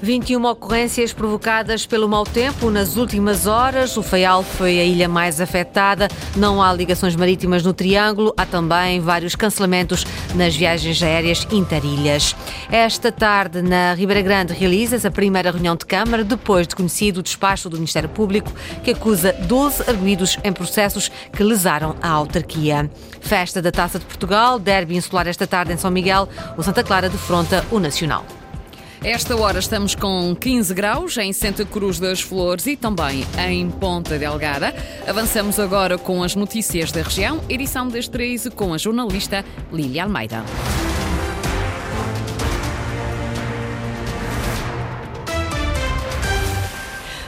21 ocorrências provocadas pelo mau tempo nas últimas horas. O Faial foi a ilha mais afetada. Não há ligações marítimas no Triângulo. Há também vários cancelamentos nas viagens aéreas interilhas. Esta tarde, na Ribeira Grande, realiza-se a primeira reunião de Câmara, depois de conhecido o despacho do Ministério Público, que acusa 12 arguídos em processos que lesaram a autarquia. Festa da Taça de Portugal, derby insular esta tarde em São Miguel. O Santa Clara defronta o Nacional. Esta hora estamos com 15 graus em Santa Cruz das Flores e também em Ponta Delgada. Avançamos agora com as notícias da região, edição das 13 com a jornalista Lília Almeida.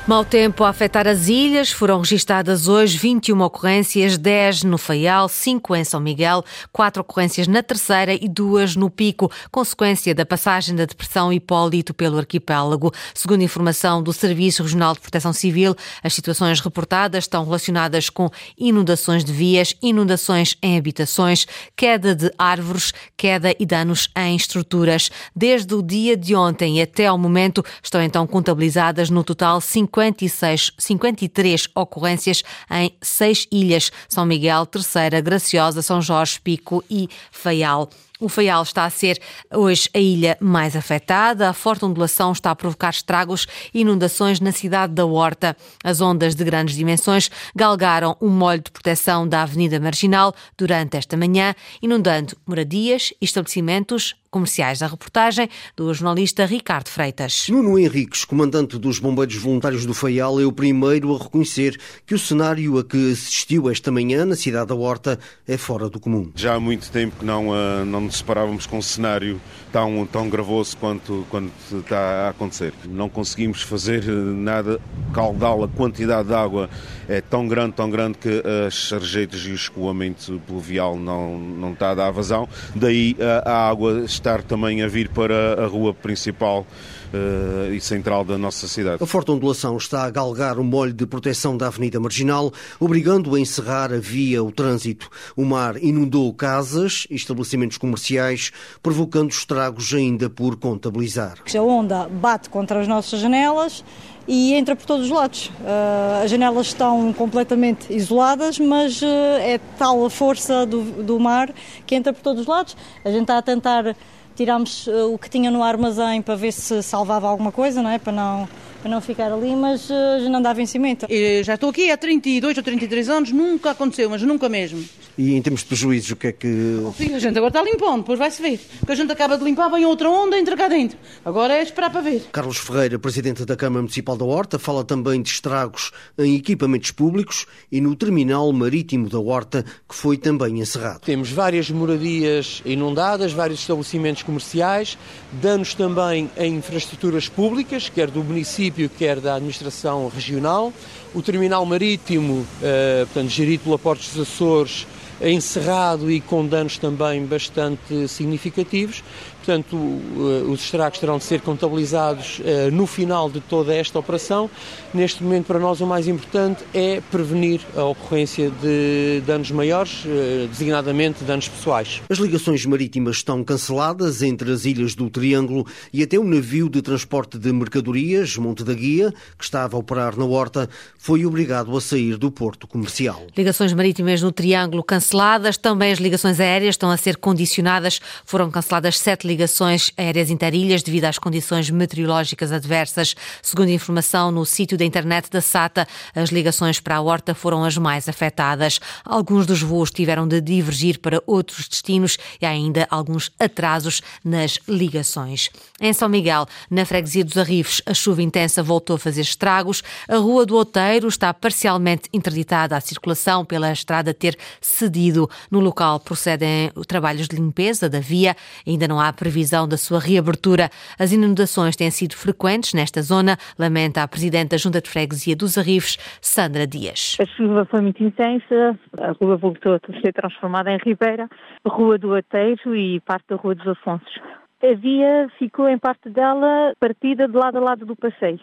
Mau tempo a afetar as ilhas, foram registadas hoje 21 ocorrências, 10 no Faial, 5 em São Miguel, 4 ocorrências na Terceira e 2 no Pico, consequência da passagem da depressão Hipólito pelo arquipélago. Segundo informação do Serviço Regional de Proteção Civil, as situações reportadas estão relacionadas com inundações de vias, inundações em habitações, queda de árvores, queda e danos em estruturas. Desde o dia de ontem até ao momento estão então contabilizadas no total 50 56, 53 ocorrências em seis ilhas: São Miguel, Terceira, Graciosa, São Jorge, Pico e Faial. O Faial está a ser hoje a ilha mais afetada. A forte ondulação está a provocar estragos e inundações na cidade da Horta. As ondas de grandes dimensões galgaram um molho de proteção da Avenida Marginal durante esta manhã, inundando moradias e estabelecimentos comerciais. A reportagem do jornalista Ricardo Freitas. Nuno Henriques, comandante dos Bombeiros Voluntários do Faial, é o primeiro a reconhecer que o cenário a que assistiu esta manhã na cidade da Horta é fora do comum. Já há muito tempo que não, uh, não nos com um cenário tão, tão gravoso quanto, quanto está a acontecer. Não conseguimos fazer nada, caudal, a quantidade de água é tão grande, tão grande que as rejeitas e o escoamento pluvial não, não está a dar vazão. Daí a, a água estar também a vir para a rua principal uh, e central da nossa cidade. A forte ondulação está a galgar o molho de proteção da Avenida Marginal, obrigando a encerrar a via, o trânsito. O mar inundou casas e estabelecimentos comerciais, provocando estragos ainda por contabilizar. A onda bate contra as nossas janelas e entra por todos os lados. Uh, as janelas estão completamente isoladas, mas uh, é tal a força do, do mar que entra por todos os lados. A gente está a tentar tirámos uh, o que tinha no armazém para ver se salvava alguma coisa, não é? Para não, para não ficar ali, mas já não dava em cimento. Eu já estou aqui há 32 ou 33 anos, nunca aconteceu, mas nunca mesmo. E em termos de prejuízos, o que é que. Oh, filho, a gente agora está limpando, depois vai-se ver. Porque a gente acaba de limpar, vem outra onda entra cá dentro. Agora é esperar para ver. Carlos Ferreira, presidente da Câmara Municipal da Horta, fala também de estragos em equipamentos públicos e no terminal marítimo da Horta, que foi também encerrado. Temos várias moradias inundadas, vários estabelecimentos comerciais, danos também em infraestruturas públicas, quer do município, quer da administração regional. O terminal marítimo, eh, portanto, gerido pela Portos dos Açores, encerrado e com danos também bastante significativos. Portanto, os estragos terão de ser contabilizados eh, no final de toda esta operação. Neste momento, para nós, o mais importante é prevenir a ocorrência de danos maiores, eh, designadamente danos pessoais. As ligações marítimas estão canceladas entre as ilhas do Triângulo e até o navio de transporte de mercadorias, Monte da Guia, que estava a operar na Horta, foi obrigado a sair do porto comercial. Ligações marítimas no Triângulo canceladas, também as ligações aéreas estão a ser condicionadas. Foram canceladas sete ligações aéreas interilhas devido às condições meteorológicas adversas. Segundo informação no sítio da internet da SATA, as ligações para a Horta foram as mais afetadas. Alguns dos voos tiveram de divergir para outros destinos e há ainda alguns atrasos nas ligações. Em São Miguel, na freguesia dos Arrifes, a chuva intensa voltou a fazer estragos. A Rua do Outeiro está parcialmente interditada à circulação pela estrada ter cedido. No local procedem trabalhos de limpeza da via. Ainda não há previsão da sua reabertura. As inundações têm sido frequentes nesta zona, lamenta a Presidente da Junta de Freguesia dos Arrifes, Sandra Dias. A chuva foi muito intensa, a rua voltou a ser transformada em ribeira, Rua do Ateiro e parte da Rua dos Afonsos. A via ficou em parte dela partida de lado a lado do passeio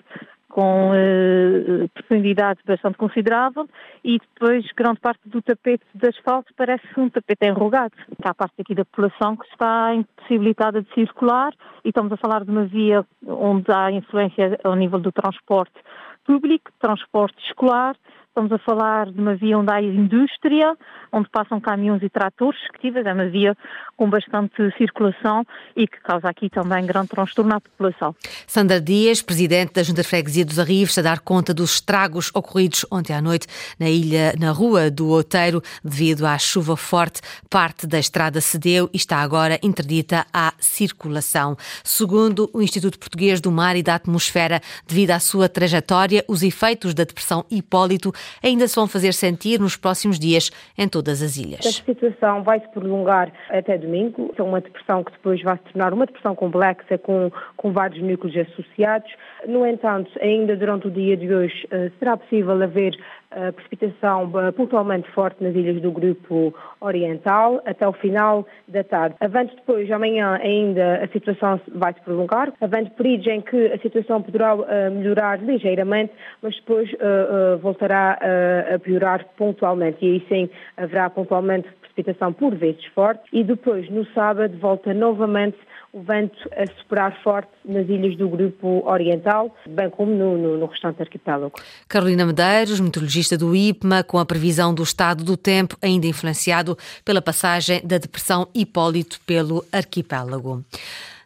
com uh, profundidade bastante considerável e depois grande parte do tapete de asfalto parece um tapete enrugado. Há parte aqui da população que está impossibilitada de circular e estamos a falar de uma via onde há influência ao nível do transporte público, transporte escolar, Estamos a falar de uma via onde há indústria, onde passam caminhões e tratores, que é uma via com bastante circulação e que causa aqui também grande transtorno à população. Sandra Dias, presidente da Junta de Freguesia dos Arrives, a dar conta dos estragos ocorridos ontem à noite na ilha, na rua do Outeiro, devido à chuva forte. Parte da estrada cedeu e está agora interdita à circulação. Segundo o Instituto Português do Mar e da Atmosfera, devido à sua trajetória, os efeitos da depressão Hipólito ainda se vão fazer sentir nos próximos dias em todas as ilhas. A situação vai se prolongar até domingo. É uma depressão que depois vai se tornar uma depressão complexa com, com vários núcleos associados. No entanto, ainda durante o dia de hoje eh, será possível haver a precipitação pontualmente forte nas ilhas do grupo oriental até o final da tarde. Avante depois, amanhã ainda a situação vai se prolongar, avante períodos em que a situação poderá uh, melhorar ligeiramente, mas depois uh, uh, voltará a piorar pontualmente. E aí sim haverá pontualmente precipitação por vezes forte. E depois no sábado volta novamente o vento a superar forte nas ilhas do Grupo Oriental, bem como no, no, no restante arquipélago. Carolina Medeiros, meteorologista do IPMA, com a previsão do estado do tempo ainda influenciado pela passagem da depressão Hipólito pelo arquipélago.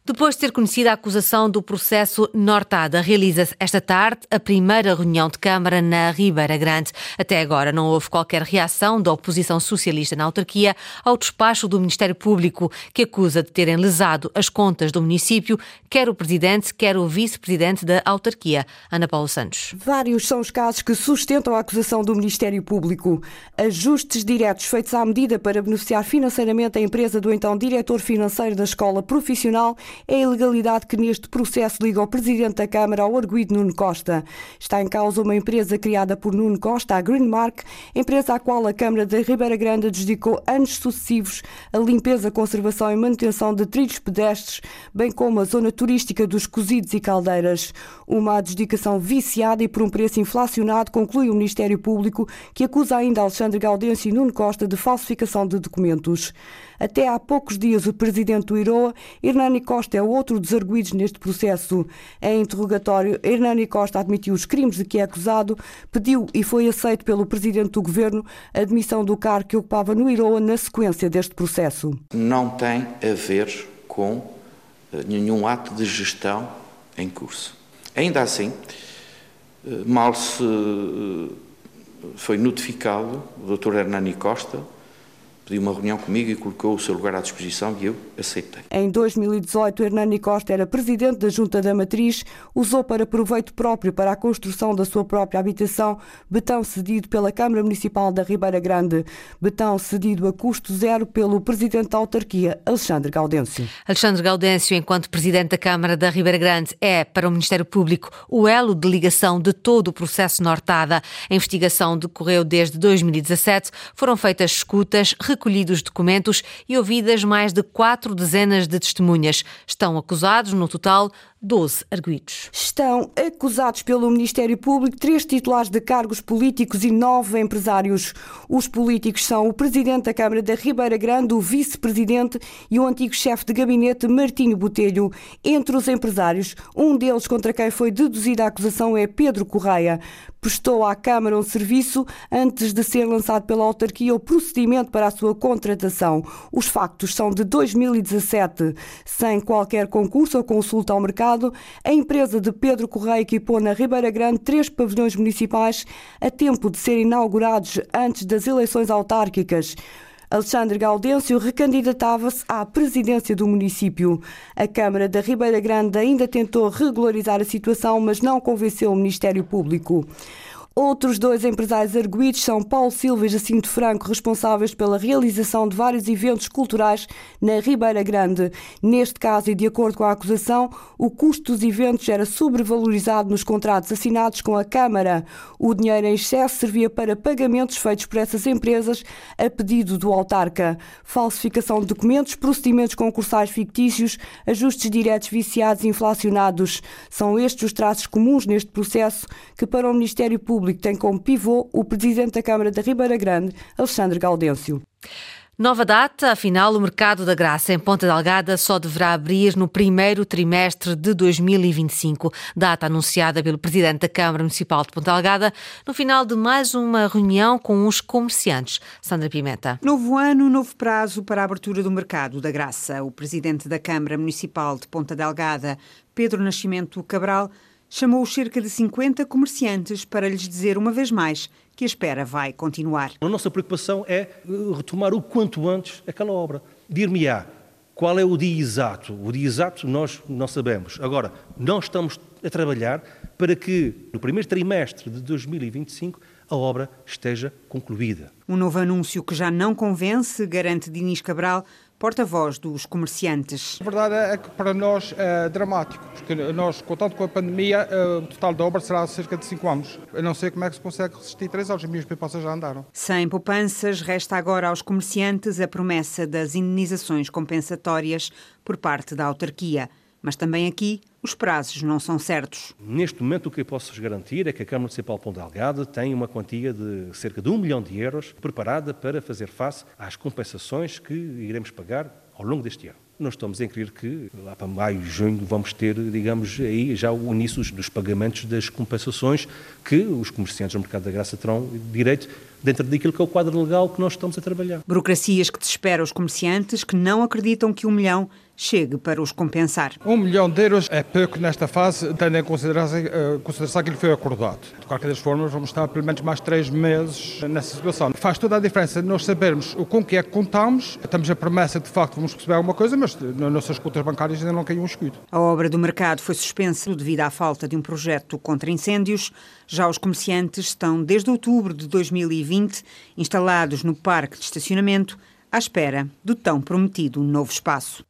Depois de ter conhecido a acusação do processo Nortada, realiza-se esta tarde a primeira reunião de Câmara na Ribeira Grande. Até agora não houve qualquer reação da oposição socialista na autarquia ao despacho do Ministério Público, que acusa de terem lesado as contas do município, quer o presidente, quer o vice-presidente da autarquia, Ana Paula Santos. Vários são os casos que sustentam a acusação do Ministério Público. Ajustes diretos feitos à medida para beneficiar financeiramente a empresa do então diretor financeiro da escola profissional é a ilegalidade que neste processo liga o Presidente da Câmara ao arguído Nuno Costa. Está em causa uma empresa criada por Nuno Costa, a Greenmark, empresa à qual a Câmara da Ribeira Grande dedicou anos sucessivos a limpeza, conservação e manutenção de trilhos pedestres, bem como a zona turística dos cozidos e caldeiras. Uma adjudicação viciada e por um preço inflacionado, conclui o Ministério Público, que acusa ainda Alexandre Gaudêncio e Nuno Costa de falsificação de documentos. Até há poucos dias, o presidente do IROA, Hernani Costa, é outro dos arguídos neste processo. Em interrogatório, Hernani Costa admitiu os crimes de que é acusado, pediu e foi aceito pelo presidente do governo a admissão do cargo que ocupava no IROA na sequência deste processo. Não tem a ver com eh, nenhum ato de gestão em curso. Ainda assim, eh, mal se eh, foi notificado o Dr. Hernani Costa pediu uma reunião comigo e colocou o seu lugar à disposição e eu aceitei. Em 2018, Hernani Costa era presidente da Junta da Matriz, usou para proveito próprio para a construção da sua própria habitação, betão cedido pela Câmara Municipal da Ribeira Grande, betão cedido a custo zero pelo presidente da autarquia, Alexandre Gaudêncio. Alexandre Gaudêncio, enquanto presidente da Câmara da Ribeira Grande, é, para o Ministério Público, o elo de ligação de todo o processo Nortada. A investigação decorreu desde 2017, foram feitas escutas, recolhidos documentos e ouvidas mais de quatro dezenas de testemunhas. Estão acusados, no total, 12 arguídos. Estão acusados pelo Ministério Público três titulares de cargos políticos e nove empresários. Os políticos são o Presidente da Câmara da Ribeira Grande, o Vice-Presidente e o antigo chefe de gabinete, Martinho Botelho. Entre os empresários, um deles contra quem foi deduzida a acusação é Pedro Correia. Prestou à Câmara um serviço antes de ser lançado pela autarquia o procedimento para a sua contratação. Os factos são de 2017. Sem qualquer concurso ou consulta ao mercado, a empresa de Pedro Correia equipou na Ribeira Grande três pavilhões municipais a tempo de serem inaugurados antes das eleições autárquicas. Alexandre Gaudêncio recandidatava-se à presidência do município. A Câmara da Ribeira Grande ainda tentou regularizar a situação, mas não convenceu o Ministério Público. Outros dois empresários arguídos são Paulo Silva e Jacinto Franco, responsáveis pela realização de vários eventos culturais na Ribeira Grande. Neste caso, e de acordo com a acusação, o custo dos eventos era sobrevalorizado nos contratos assinados com a Câmara. O dinheiro em excesso servia para pagamentos feitos por essas empresas a pedido do autarca. Falsificação de documentos, procedimentos concursais fictícios, ajustes diretos viciados e inflacionados. São estes os traços comuns neste processo que, para o Ministério Público, Público tem como pivô o Presidente da Câmara da Ribeira Grande, Alexandre Gaudêncio. Nova data, afinal, o mercado da graça em Ponta Delgada só deverá abrir no primeiro trimestre de 2025. Data anunciada pelo Presidente da Câmara Municipal de Ponta Delgada no final de mais uma reunião com os comerciantes. Sandra Pimenta. Novo ano, novo prazo para a abertura do mercado da graça. O Presidente da Câmara Municipal de Ponta Delgada, Pedro Nascimento Cabral, chamou cerca de 50 comerciantes para lhes dizer uma vez mais que a espera vai continuar. A nossa preocupação é eh, retomar o quanto antes aquela obra. Dir-me-á, qual é o dia exato? O dia exato nós não sabemos. Agora, nós estamos a trabalhar para que no primeiro trimestre de 2025 a obra esteja concluída. Um novo anúncio que já não convence, garante Dinis Cabral, porta-voz dos comerciantes. A verdade é que para nós é dramático, porque nós, contando com a pandemia, eh, o total da obra será cerca de 5 anos. Eu não sei como é que se consegue resistir 3 anos, as minhas poupanças já andaram. Sem poupanças, resta agora aos comerciantes a promessa das indenizações compensatórias por parte da autarquia. Mas também aqui os prazos não são certos. Neste momento, o que eu posso garantir é que a Câmara Municipal de Ponte Delgado tem uma quantia de cerca de um milhão de euros preparada para fazer face às compensações que iremos pagar ao longo deste ano. Nós estamos a crer que lá para maio, junho, vamos ter, digamos, aí já o início dos pagamentos das compensações que os comerciantes no mercado da graça terão direito dentro daquilo que é o quadro legal que nós estamos a trabalhar. Burocracias que desesperam os comerciantes que não acreditam que um milhão chegue para os compensar. Um milhão de euros é pouco nesta fase, tendo em consideração, uh, consideração que ele foi acordado. De qualquer das formas, vamos estar pelo menos mais três meses nessa situação. Faz toda a diferença nós sabermos o com que é que contamos. Temos a promessa de, de facto vamos receber alguma coisa, mas nas nossas contas bancárias ainda não caiu um escudo. A obra do mercado foi suspensa devido à falta de um projeto contra incêndios. Já os comerciantes estão, desde outubro de 2020, instalados no parque de estacionamento à espera do tão prometido novo espaço.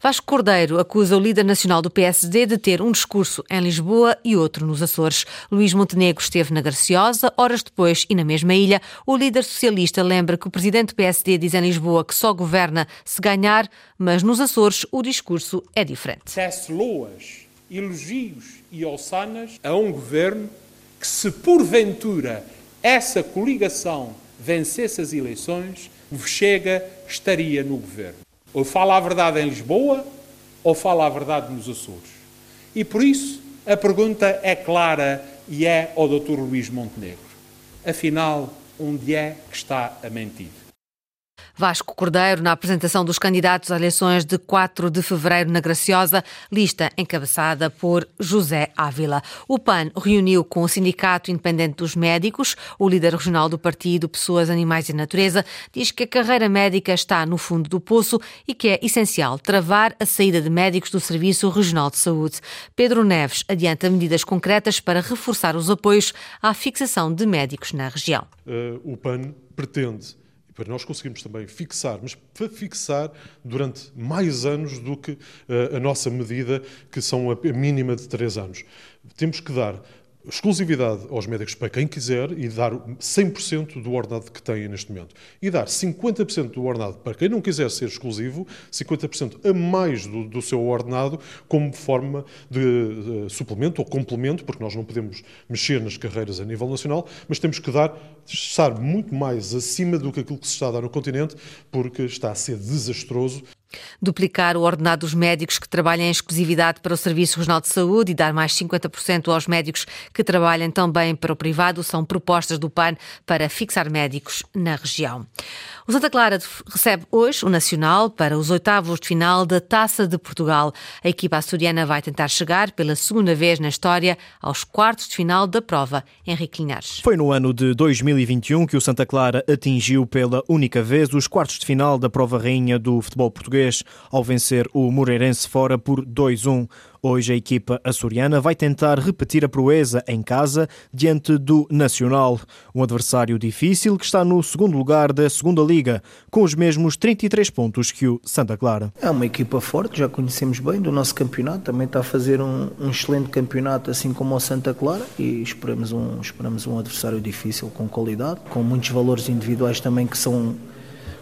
Vasco Cordeiro acusa o líder nacional do PSD de ter um discurso em Lisboa e outro nos Açores. Luís Montenegro esteve na Graciosa, horas depois, e na mesma ilha, o líder socialista lembra que o presidente do PSD diz em Lisboa que só governa se ganhar, mas nos Açores o discurso é diferente. Tece loas, elogios e ossanas a um governo que, se porventura essa coligação vencesse as eleições, Chega estaria no governo. Ou fala a verdade em Lisboa, ou fala a verdade nos Açores. E por isso a pergunta é clara e é ao Dr. Luís Montenegro. Afinal, onde é que está a mentir? Vasco Cordeiro, na apresentação dos candidatos às eleições de 4 de fevereiro na Graciosa, lista encabeçada por José Ávila. O PAN reuniu com o Sindicato Independente dos Médicos. O líder regional do partido Pessoas, Animais e Natureza diz que a carreira médica está no fundo do poço e que é essencial travar a saída de médicos do Serviço Regional de Saúde. Pedro Neves adianta medidas concretas para reforçar os apoios à fixação de médicos na região. Uh, o PAN pretende para nós conseguirmos também fixar, mas para fixar durante mais anos do que uh, a nossa medida, que são a mínima de três anos. Temos que dar exclusividade aos médicos para quem quiser e dar 100% do ordenado que têm neste momento. E dar 50% do ordenado para quem não quiser ser exclusivo, 50% a mais do, do, seu ordenado, como forma de uh, suplemento ou complemento, porque nós não podemos mexer nas carreiras a nível nacional, mas temos que dar, estar muito mais acima do que aquilo que se está a dar no continente, porque está a ser desastroso duplicar o ordenado dos médicos que trabalham em exclusividade para o Serviço Regional de Saúde e dar mais 50% aos médicos que trabalham também para o privado são propostas do PAN para fixar médicos na região. O Santa Clara recebe hoje o Nacional para os oitavos de final da Taça de Portugal. A equipa açoriana vai tentar chegar pela segunda vez na história aos quartos de final da prova. Henrique Linares. Foi no ano de 2021 que o Santa Clara atingiu pela única vez os quartos de final da prova rainha do futebol português ao vencer o Moreirense fora por 2-1. Hoje a equipa açoriana vai tentar repetir a proeza em casa diante do Nacional, um adversário difícil que está no segundo lugar da segunda Liga, com os mesmos 33 pontos que o Santa Clara. É uma equipa forte, já conhecemos bem do nosso campeonato, também está a fazer um, um excelente campeonato assim como o Santa Clara e esperamos um, esperamos um adversário difícil, com qualidade, com muitos valores individuais também que são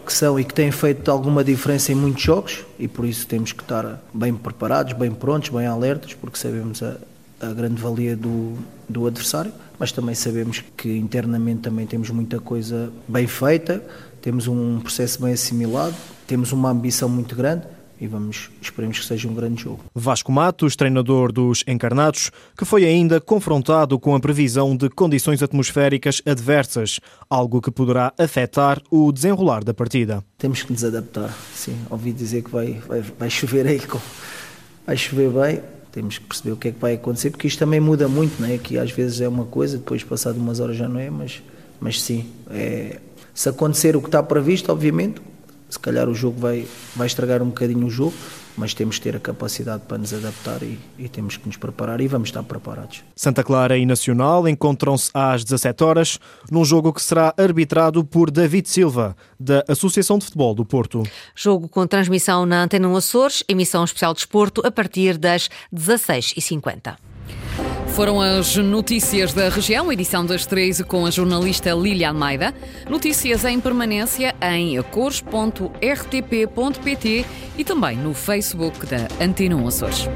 que são e que têm feito alguma diferença em muitos jogos e por isso temos que estar bem preparados, bem prontos, bem alertas, porque sabemos a, a grande valia do, do adversário, mas também sabemos que internamente também temos muita coisa bem feita, temos um processo bem assimilado, temos uma ambição muito grande e vamos, esperemos que seja um grande jogo. Vasco Matos, treinador dos Encarnados, que foi ainda confrontado com a previsão de condições atmosféricas adversas, algo que poderá afetar o desenrolar da partida. Temos que nos adaptar, sim. Ouvi dizer que vai, vai, vai chover aí, vai chover bem, temos que perceber o que é que vai acontecer, porque isto também muda muito, não é? Que às vezes é uma coisa, depois passado umas horas já não é, mas, mas sim, é, se acontecer o que está previsto, obviamente, se calhar o jogo vai, vai estragar um bocadinho o jogo, mas temos que ter a capacidade para nos adaptar e, e, temos que nos preparar e vamos estar preparados. Santa Clara e Nacional encontram-se às 17 horas num jogo que será arbitrado por David Silva, da Associação de Futebol do Porto. Jogo com transmissão na Antena Açores, emissão especial de esporto a partir das 16h50. Foram as notícias da região, edição das 13 com a jornalista Lília Almeida. Notícias em permanência em cores.rtp.pt e também no Facebook da Antena Açores.